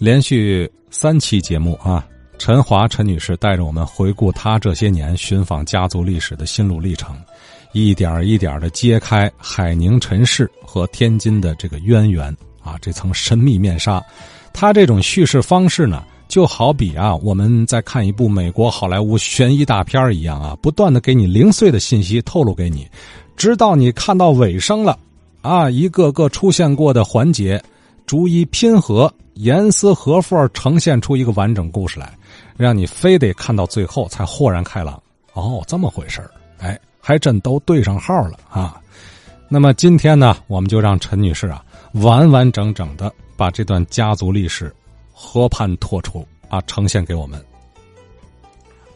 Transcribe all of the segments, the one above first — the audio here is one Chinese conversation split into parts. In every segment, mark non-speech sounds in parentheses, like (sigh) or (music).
连续三期节目啊，陈华陈女士带着我们回顾她这些年寻访家族历史的心路历程，一点一点的揭开海宁陈氏和天津的这个渊源啊，这层神秘面纱。她这种叙事方式呢，就好比啊，我们在看一部美国好莱坞悬疑大片一样啊，不断的给你零碎的信息透露给你，直到你看到尾声了，啊，一个个出现过的环节，逐一拼合。严丝合缝呈现出一个完整故事来，让你非得看到最后才豁然开朗。哦，这么回事哎，还真都对上号了啊！那么今天呢，我们就让陈女士啊，完完整整的把这段家族历史和盘托出啊，呈现给我们。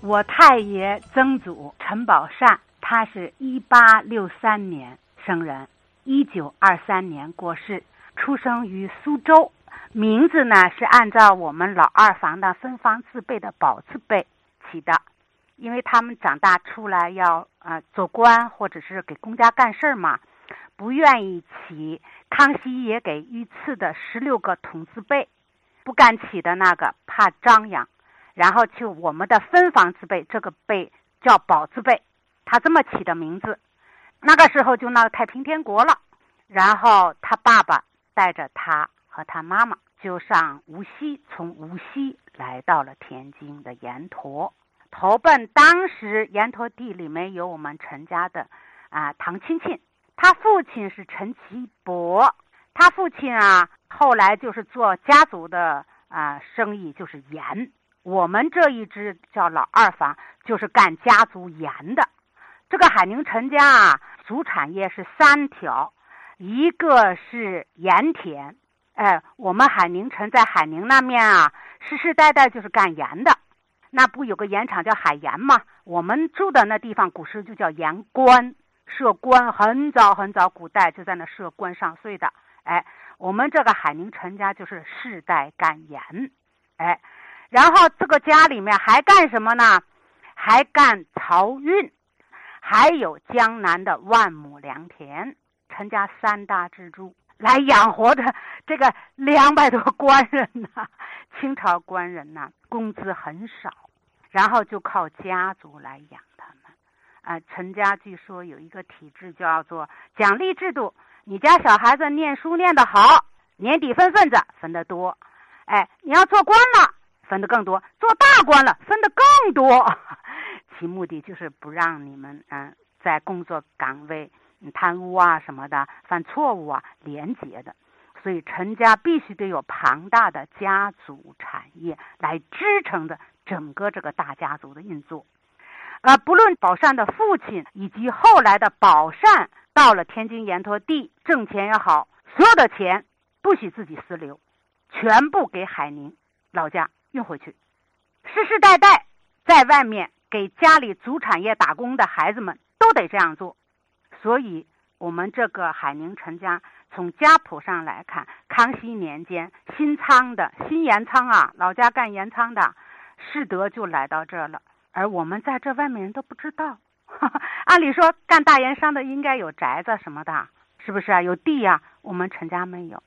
我太爷曾祖陈宝善，他是一八六三年生人，一九二三年过世，出生于苏州。名字呢是按照我们老二房的分房字辈的宝字辈起的，因为他们长大出来要呃做官或者是给公家干事儿嘛，不愿意起康熙爷给御赐的十六个统字辈，不敢起的那个怕张扬，然后就我们的分房字辈这个辈叫宝字辈，他这么起的名字，那个时候就闹太平天国了，然后他爸爸带着他。和他妈妈就上无锡，从无锡来到了天津的盐坨，投奔当时盐坨地里面有我们陈家的啊唐亲亲，他父亲是陈其伯，他父亲啊后来就是做家族的啊生意，就是盐。我们这一支叫老二房，就是干家族盐的。这个海宁陈家啊，主产业是三条，一个是盐田。哎，我们海宁城在海宁那面啊，世世代代就是干盐的，那不有个盐厂叫海盐吗？我们住的那地方古时就叫盐官，设官很早很早，古代就在那设官上岁的。哎，我们这个海宁陈家就是世代干盐，哎，然后这个家里面还干什么呢？还干漕运，还有江南的万亩良田，陈家三大支柱。来养活的这个两百多官人呐，(laughs) 清朝官人呐，工资很少，然后就靠家族来养他们。啊，陈家据说有一个体制叫做奖励制度，你家小孩子念书念得好，年底分份子分得多。哎，你要做官了，分得更多；做大官了，分得更多。(laughs) 其目的就是不让你们嗯在工作岗位。贪污啊什么的，犯错误啊，廉洁的，所以陈家必须得有庞大的家族产业来支撑着整个这个大家族的运作。啊，不论宝善的父亲以及后来的宝善到了天津盐坨地挣钱也好，所有的钱不许自己私留，全部给海宁老家运回去，世世代代在外面给家里祖产业打工的孩子们都得这样做。所以，我们这个海宁陈家从家谱上来看，康熙年间新仓的新盐仓啊，老家干盐仓的，世德就来到这儿了。而我们在这外面人都不知道。(laughs) 按理说，干大盐商的应该有宅子什么的，是不是啊？有地呀。我们陈家没有，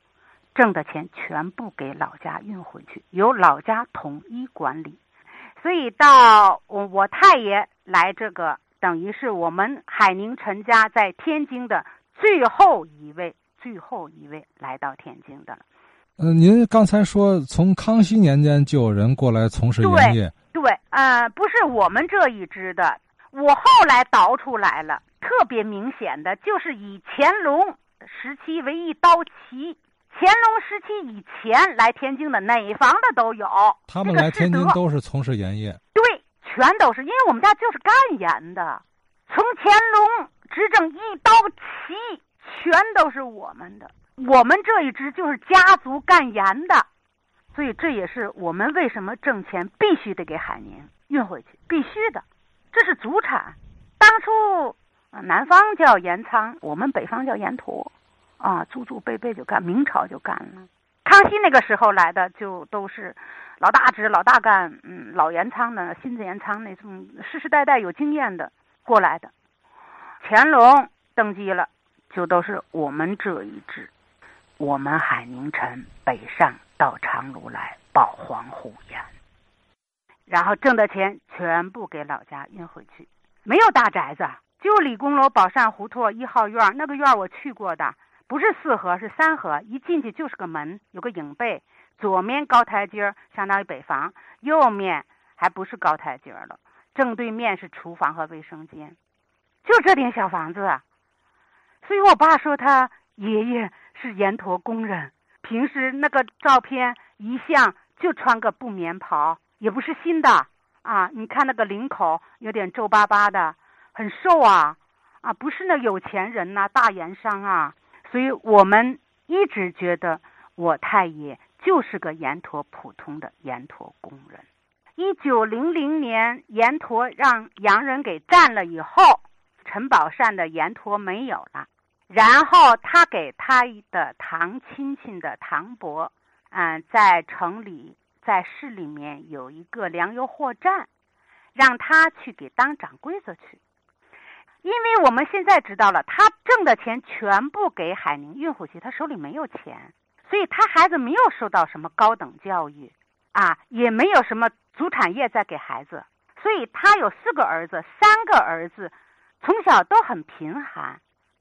挣的钱全部给老家运回去，由老家统一管理。所以到我我太爷来这个。等于是我们海宁陈家在天津的最后一位，最后一位来到天津的了。嗯，您刚才说从康熙年间就有人过来从事盐业，对，呃，不是我们这一支的，我后来倒出来了，特别明显的就是以乾隆时期为一刀旗，乾隆时期以前来天津的哪房的都有，他们来天津都是从事盐业，对。全都是，因为我们家就是干盐的，从乾隆执政一刀齐，全都是我们的。我们这一支就是家族干盐的，所以这也是我们为什么挣钱必须得给海宁运回去，必须的，这是祖产。当初南方叫盐仓，我们北方叫盐坨，啊，祖祖辈辈就干，明朝就干了。康熙那个时候来的就都是。老大支、老大干，嗯，老盐仓的、新子盐仓那种世世代代有经验的过来的，乾隆登基了，就都是我们这一支，我们海宁城北上到长芦来，保皇虎烟。然后挣的钱全部给老家运回去，没有大宅子，就李公楼宝善胡同一号院那个院我去过的，不是四合是三合，一进去就是个门，有个影背，左面高台阶儿相当于北房，右面还不是高台阶儿了，正对面是厨房和卫生间，就这点小房子，所以我爸说他爷爷是盐坨工人，平时那个照片一向就穿个布棉袍。也不是新的啊！你看那个领口有点皱巴巴的，很瘦啊，啊，不是那有钱人呐，大盐商啊。所以我们一直觉得我太爷就是个盐坨普通的盐坨工人。一九零零年，盐坨让洋人给占了以后，陈宝善的盐坨没有了，然后他给他的堂亲戚的堂伯，嗯，在城里。在市里面有一个粮油货站，让他去给当掌柜子去。因为我们现在知道了，他挣的钱全部给海宁运回去，他手里没有钱，所以他孩子没有受到什么高等教育，啊，也没有什么祖产业在给孩子，所以他有四个儿子，三个儿子从小都很贫寒，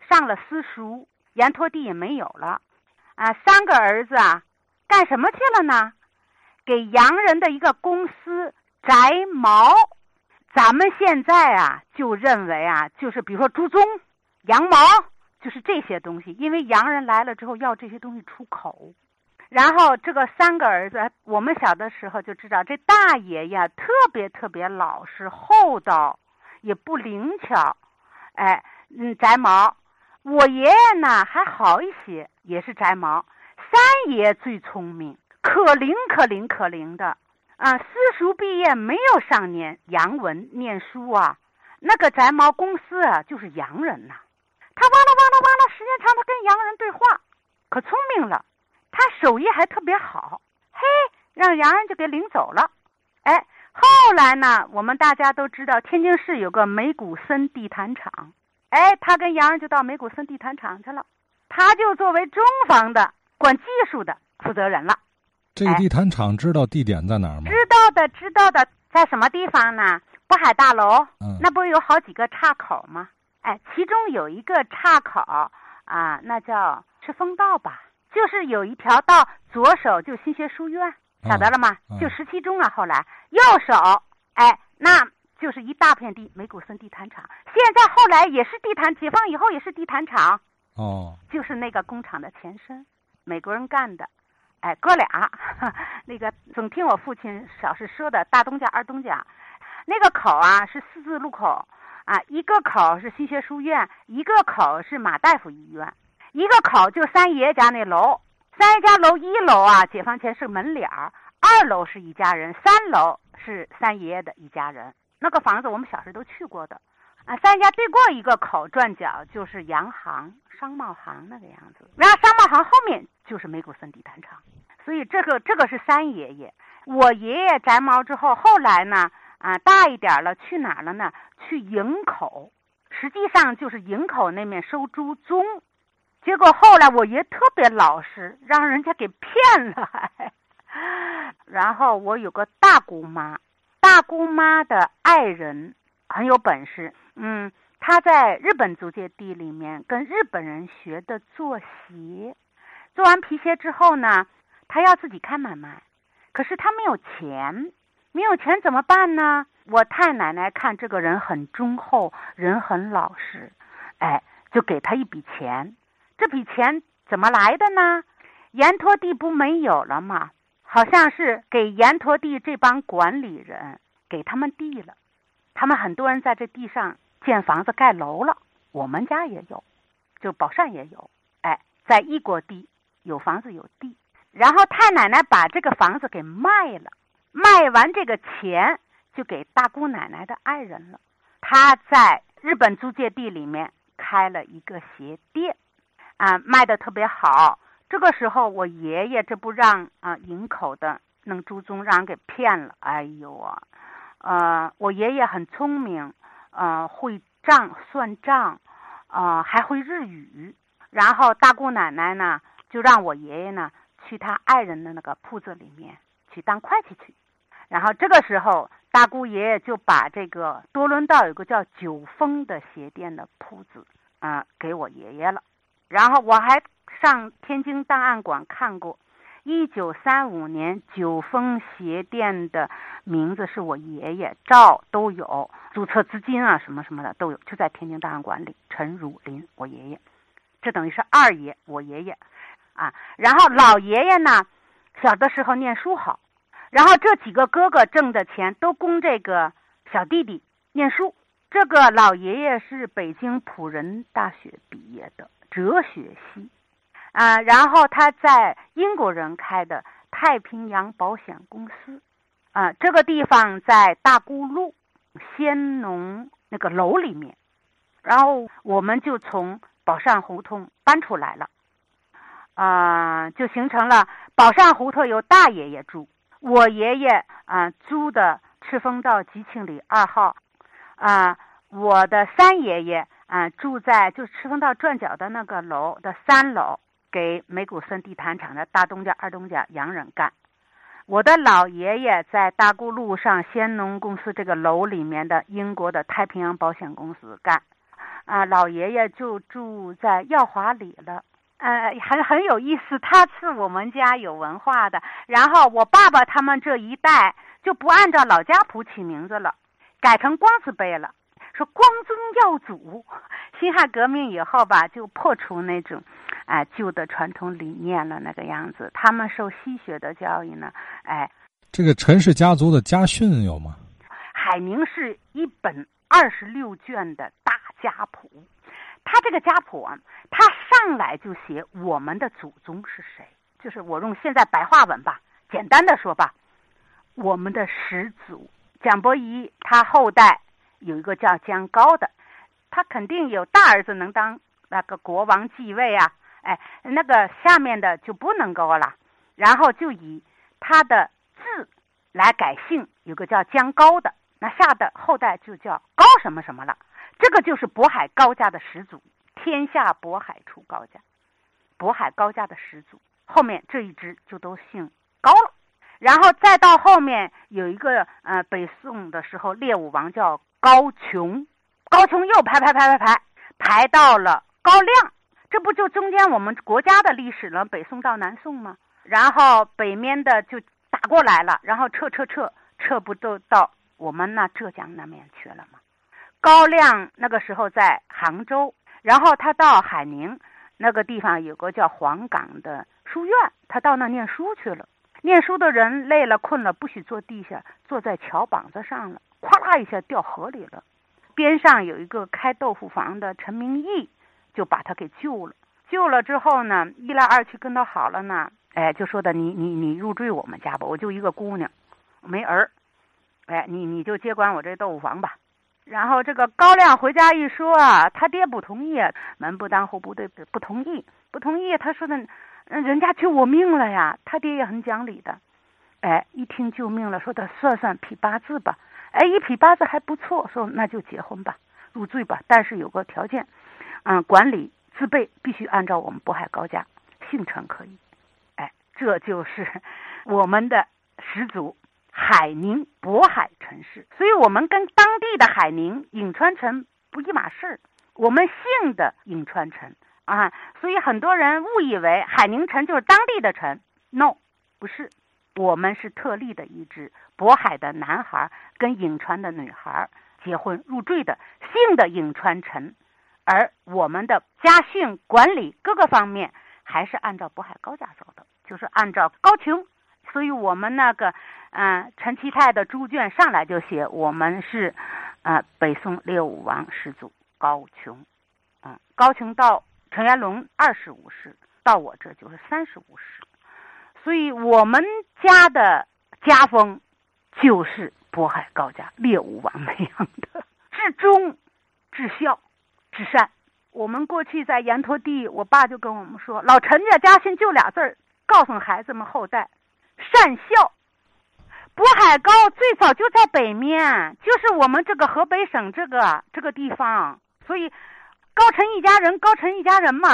上了私塾，盐托地也没有了，啊，三个儿子啊，干什么去了呢？给洋人的一个公司摘毛，咱们现在啊就认为啊，就是比如说猪鬃、羊毛，就是这些东西，因为洋人来了之后要这些东西出口。然后这个三个儿子，我们小的时候就知道，这大爷呀特别特别老实厚道，也不灵巧，哎，嗯，摘毛。我爷爷呢还好一些，也是摘毛。三爷最聪明。可灵可灵可灵的，啊，私塾毕业没有上念洋文念书啊，那个摘毛公司啊就是洋人呐，他哇啦哇啦哇啦，时间长他跟洋人对话，可聪明了，他手艺还特别好，嘿，让洋人就给领走了，哎，后来呢，我们大家都知道天津市有个美古森地毯厂，哎，他跟洋人就到美古森地毯厂去了，他就作为中方的管技术的负责人了。这个地毯厂知道地点在哪儿吗？知道的，知道的，在什么地方呢？渤海大楼，嗯，那不是有好几个岔口吗？哎，其中有一个岔口啊，那叫赤峰道吧，就是有一条道，左手就新学书院，晓得了吗？就十七中啊。后来右手，哎，那就是一大片地，美古森地毯厂。现在后来也是地毯，解放以后也是地毯厂。哦，就是那个工厂的前身，美国人干的。哎，哥俩，(laughs) 那个总听我父亲小时说的，大东家、二东家，那个口啊是四字路口啊，一个口是新学书院，一个口是马大夫医院，一个口就三爷爷家那楼，三爷家楼一楼啊，解放前是门脸儿，二楼是一家人，三楼是三爷爷的一家人。那个房子我们小时候都去过的，啊，三家对过一个口转角就是洋行、商贸行那个样子，然后商贸行后面。就是美古森地毯厂，所以这个这个是三爷爷。我爷爷摘毛之后，后来呢，啊，大一点了，去哪了呢？去营口，实际上就是营口那面收猪鬃。结果后来我爷特别老实，让人家给骗了。然后我有个大姑妈，大姑妈的爱人很有本事，嗯，他在日本租界地里面跟日本人学的做鞋。做完皮鞋之后呢，他要自己开买卖，可是他没有钱，没有钱怎么办呢？我太奶奶看这个人很忠厚，人很老实，哎，就给他一笔钱。这笔钱怎么来的呢？盐托地不没有了吗？好像是给盐托地这帮管理人给他们地了，他们很多人在这地上建房子盖楼了。我们家也有，就宝善也有，哎，在异国地。有房子有地，然后太奶奶把这个房子给卖了，卖完这个钱就给大姑奶奶的爱人了。他在日本租界地里面开了一个鞋店，啊，卖的特别好。这个时候我爷爷这不让啊营口的弄朱宗让给骗了。哎呦啊，呃，我爷爷很聪明，呃，会账算账，啊，还会日语。然后大姑奶奶呢？就让我爷爷呢去他爱人的那个铺子里面去当会计去。然后这个时候，大姑爷爷就把这个多伦道有个叫九峰的鞋店的铺子啊给我爷爷了。然后我还上天津档案馆看过，一九三五年九峰鞋店的名字是我爷爷赵都有，注册资金啊什么什么的都有，就在天津档案馆里。陈汝霖，我爷爷，这等于是二爷，我爷爷啊。然后老爷爷呢，小的时候念书好。然后这几个哥哥挣的钱都供这个小弟弟念书。这个老爷爷是北京普仁大学毕业的哲学系，啊，然后他在英国人开的太平洋保险公司，啊，这个地方在大沽路先农那个楼里面，然后我们就从宝善胡同搬出来了，啊，就形成了宝善胡同有大爷爷住。我爷爷啊租的赤峰道吉庆里二号，啊，我的三爷爷啊住在就赤峰道转角的那个楼的三楼，给美谷森地毯厂的大东家、二东家洋人干。我的老爷爷在大沽路上先农公司这个楼里面的英国的太平洋保险公司干，啊，老爷爷就住在耀华里了。呃，很很有意思，他是我们家有文化的。然后我爸爸他们这一代就不按照老家谱起名字了，改成光字辈了。说光宗耀祖，(laughs) 辛亥革命以后吧，就破除那种，哎旧的传统理念了那个样子。他们受西学的教育呢，哎，这个陈氏家族的家训有吗？海宁是一本二十六卷的大家谱。他这个家谱啊，他上来就写我们的祖宗是谁，就是我用现在白话文吧，简单的说吧，我们的始祖蒋伯仪，他后代有一个叫姜高的，他肯定有大儿子能当那个国王继位啊，哎，那个下面的就不能高了，然后就以他的字来改姓，有个叫姜高的，那下的后代就叫高什么什么了。这个就是渤海高家的始祖，天下渤海出高家，渤海高家的始祖，后面这一支就都姓高了，然后再到后面有一个呃，北宋的时候列武王叫高琼，高琼又排排排排排排到了高亮，这不就中间我们国家的历史了？北宋到南宋吗？然后北面的就打过来了，然后撤撤撤撤不都到我们那浙江那面去了吗？高亮那个时候在杭州，然后他到海宁那个地方有个叫黄冈的书院，他到那念书去了。念书的人累了困了，不许坐地下，坐在桥膀子上了，咵啦一下掉河里了。边上有一个开豆腐房的陈明义，就把他给救了。救了之后呢，一来二去跟他好了呢，哎，就说的你你你入赘我们家吧，我就一个姑娘，没儿，哎，你你就接管我这豆腐房吧。然后这个高亮回家一说啊，他爹不同意，门不当户不对，不同意，不同意。他说的，人家救我命了呀。他爹也很讲理的，哎，一听救命了，说的算算批八字吧，哎，一批八字还不错，说那就结婚吧，入赘吧，但是有个条件，嗯，管理自备必须按照我们渤海高架，姓陈可以，哎，这就是 (laughs) 我们的始祖。海宁渤海城市，所以我们跟当地的海宁颍川城不一码事儿。我们姓的颍川城啊，所以很多人误以为海宁城就是当地的城。No，不是，我们是特例的一支渤海的男孩跟颍川的女孩结婚入赘的，姓的颍川城，而我们的家训管理各个方面还是按照渤海高家走的，就是按照高琼。所以我们那个。嗯，陈其泰的猪圈上来就写我们是，呃，北宋列武王始祖高琼，嗯，高琼到陈元龙二十五世，到我这就是三十五世，所以我们家的家风就是渤海高家列武王那样的，至忠、至孝、至善。我们过去在盐陀地，我爸就跟我们说，老陈家家训就俩字儿，告诉孩子们后代，善孝。渤海高最早就在北面，就是我们这个河北省这个这个地方，所以高晨一家人，高晨一家人嘛。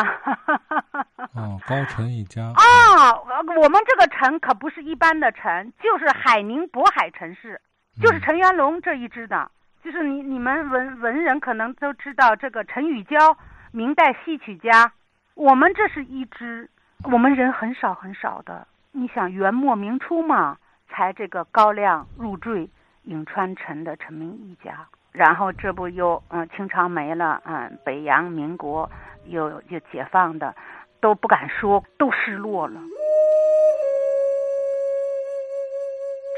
哦，高晨一家。啊，我们这个陈可不是一般的陈，就是海宁渤海陈氏，就是陈元龙这一支的。就是你你们文文人可能都知道这个陈雨娇，明代戏曲家。我们这是一支，我们人很少很少的。你想元末明初嘛，才这个高亮入赘颍川陈的陈明一家。然后这不又嗯清朝没了，嗯北洋民国又又解放的，都不敢说，都失落了。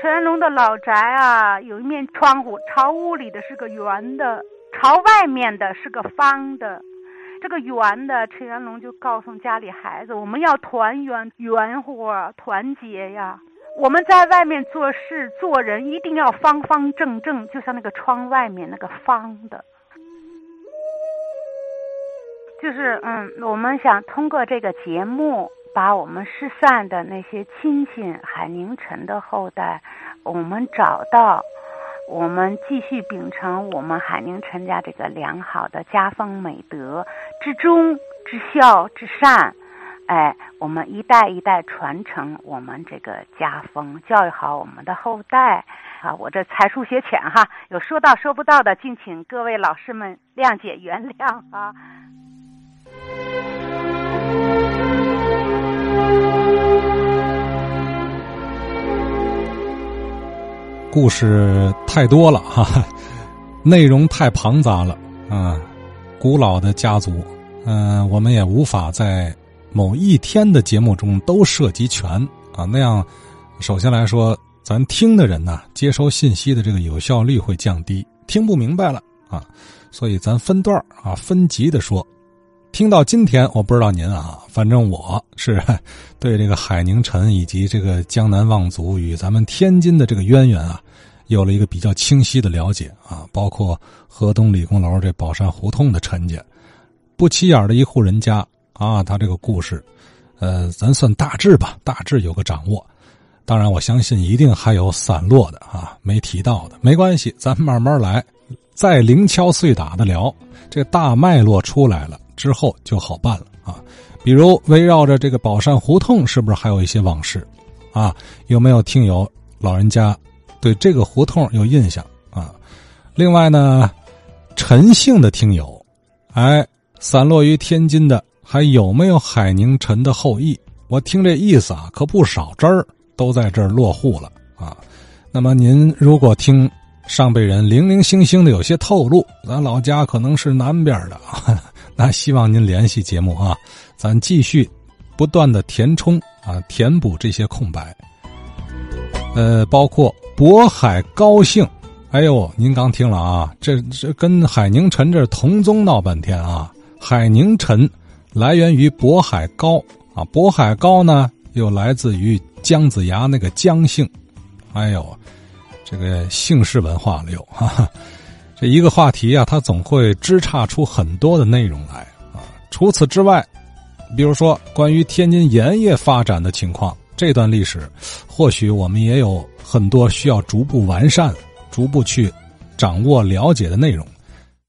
陈元龙的老宅啊，有一面窗户，朝屋里的是个圆的，朝外面的是个方的。这个圆的，陈元龙就告诉家里孩子：“我们要团圆，圆和团结呀！我们在外面做事做人，一定要方方正正，就像那个窗外面那个方的。”就是嗯，我们想通过这个节目。把我们失散的那些亲戚海宁陈的后代，我们找到，我们继续秉承我们海宁陈家这个良好的家风美德，至忠、至孝、至善，哎，我们一代一代传承我们这个家风，教育好我们的后代。啊，我这才疏学浅哈，有说到说不到的，敬请各位老师们谅解原谅啊。故事太多了哈，(laughs) 内容太庞杂了啊！古老的家族，嗯，我们也无法在某一天的节目中都涉及全啊。那样，首先来说，咱听的人呢，接收信息的这个有效率会降低，听不明白了啊。所以咱分段啊，分级的说。听到今天，我不知道您啊，反正我是 (laughs) 对这个海宁陈以及这个江南望族与咱们天津的这个渊源啊，有了一个比较清晰的了解啊。包括河东理工楼这宝山胡同的陈家，不起眼的一户人家啊，他这个故事，呃，咱算大致吧，大致有个掌握。当然，我相信一定还有散落的啊，没提到的，没关系，咱慢慢来，再零敲碎打的聊，这大脉络出来了。之后就好办了啊，比如围绕着这个宝善胡同，是不是还有一些往事？啊，有没有听友老人家对这个胡同有印象啊？另外呢，陈姓的听友，哎，散落于天津的还有没有海宁陈的后裔？我听这意思啊，可不少汁儿都在这儿落户了啊。那么您如果听上辈人零零星星的有些透露，咱老家可能是南边的啊。那希望您联系节目啊，咱继续不断的填充啊，填补这些空白。呃，包括渤海高姓，哎呦，您刚听了啊，这这跟海宁陈这同宗闹半天啊。海宁陈来源于渤海高啊，渤海高呢又来自于姜子牙那个姜姓，哎呦，这个姓氏文化了又哈哈。一个话题啊，它总会枝杈出很多的内容来啊。除此之外，比如说关于天津盐业发展的情况，这段历史，或许我们也有很多需要逐步完善、逐步去掌握了解的内容。